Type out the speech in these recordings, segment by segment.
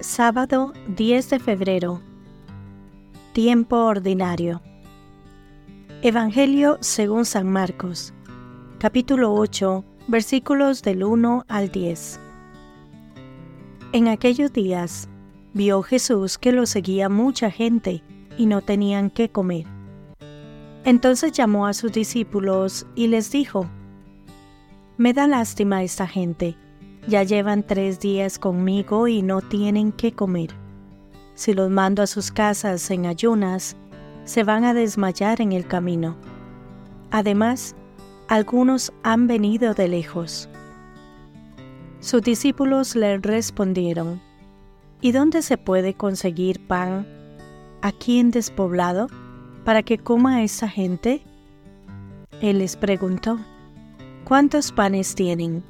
Sábado 10 de febrero. Tiempo ordinario. Evangelio según San Marcos. Capítulo 8, versículos del 1 al 10. En aquellos días vio Jesús que lo seguía mucha gente y no tenían qué comer. Entonces llamó a sus discípulos y les dijo, Me da lástima esta gente ya llevan tres días conmigo y no tienen qué comer. Si los mando a sus casas en ayunas, se van a desmayar en el camino. Además, algunos han venido de lejos. Sus discípulos le respondieron, ¿Y dónde se puede conseguir pan aquí en despoblado para que coma esa gente? Él les preguntó, ¿cuántos panes tienen?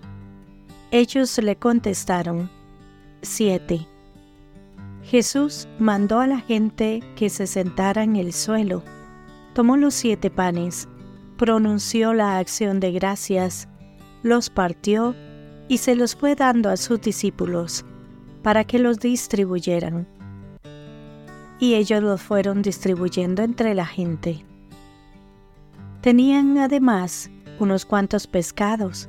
Ellos le contestaron, siete. Jesús mandó a la gente que se sentara en el suelo, tomó los siete panes, pronunció la acción de gracias, los partió y se los fue dando a sus discípulos para que los distribuyeran. Y ellos los fueron distribuyendo entre la gente. Tenían además unos cuantos pescados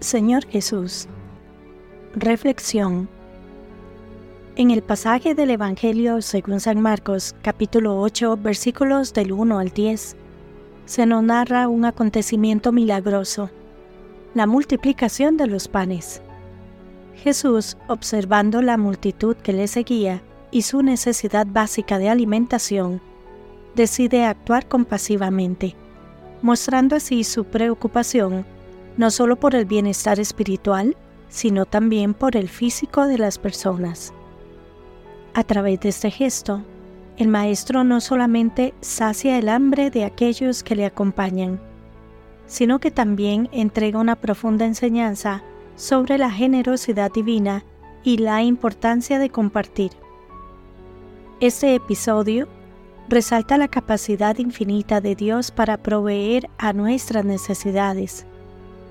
Señor Jesús. Reflexión. En el pasaje del Evangelio según San Marcos, capítulo 8, versículos del 1 al 10, se nos narra un acontecimiento milagroso, la multiplicación de los panes. Jesús, observando la multitud que le seguía y su necesidad básica de alimentación, decide actuar compasivamente, mostrando así su preocupación no solo por el bienestar espiritual, sino también por el físico de las personas. A través de este gesto, el Maestro no solamente sacia el hambre de aquellos que le acompañan, sino que también entrega una profunda enseñanza sobre la generosidad divina y la importancia de compartir. Este episodio resalta la capacidad infinita de Dios para proveer a nuestras necesidades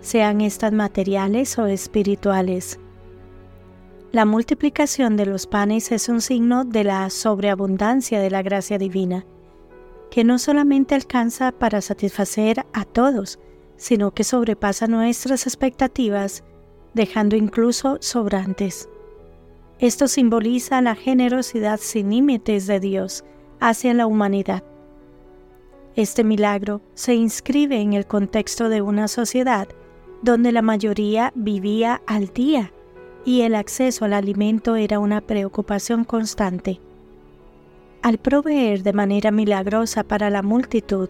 sean estas materiales o espirituales. La multiplicación de los panes es un signo de la sobreabundancia de la gracia divina, que no solamente alcanza para satisfacer a todos, sino que sobrepasa nuestras expectativas, dejando incluso sobrantes. Esto simboliza la generosidad sin límites de Dios hacia la humanidad. Este milagro se inscribe en el contexto de una sociedad donde la mayoría vivía al día y el acceso al alimento era una preocupación constante. Al proveer de manera milagrosa para la multitud,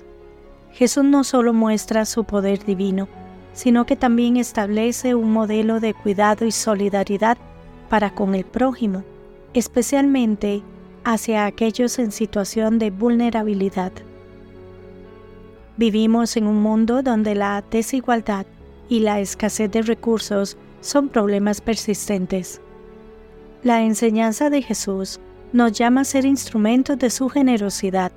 Jesús no solo muestra su poder divino, sino que también establece un modelo de cuidado y solidaridad para con el prójimo, especialmente hacia aquellos en situación de vulnerabilidad. Vivimos en un mundo donde la desigualdad y la escasez de recursos son problemas persistentes. La enseñanza de Jesús nos llama a ser instrumentos de su generosidad,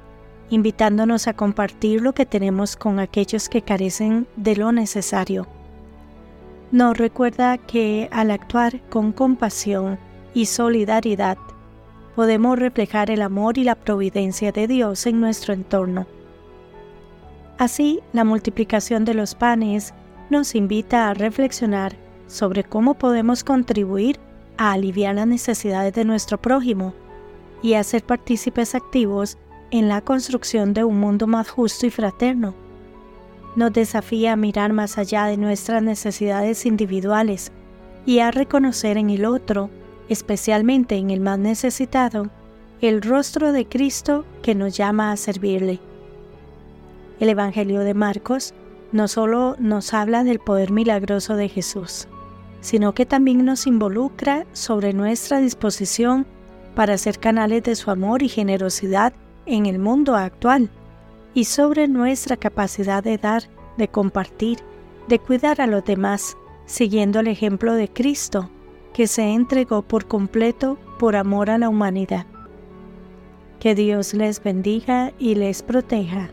invitándonos a compartir lo que tenemos con aquellos que carecen de lo necesario. Nos recuerda que al actuar con compasión y solidaridad, podemos reflejar el amor y la providencia de Dios en nuestro entorno. Así, la multiplicación de los panes nos invita a reflexionar sobre cómo podemos contribuir a aliviar las necesidades de nuestro prójimo y a ser partícipes activos en la construcción de un mundo más justo y fraterno. Nos desafía a mirar más allá de nuestras necesidades individuales y a reconocer en el otro, especialmente en el más necesitado, el rostro de Cristo que nos llama a servirle. El Evangelio de Marcos no solo nos habla del poder milagroso de Jesús, sino que también nos involucra sobre nuestra disposición para ser canales de su amor y generosidad en el mundo actual y sobre nuestra capacidad de dar, de compartir, de cuidar a los demás, siguiendo el ejemplo de Cristo, que se entregó por completo por amor a la humanidad. Que Dios les bendiga y les proteja.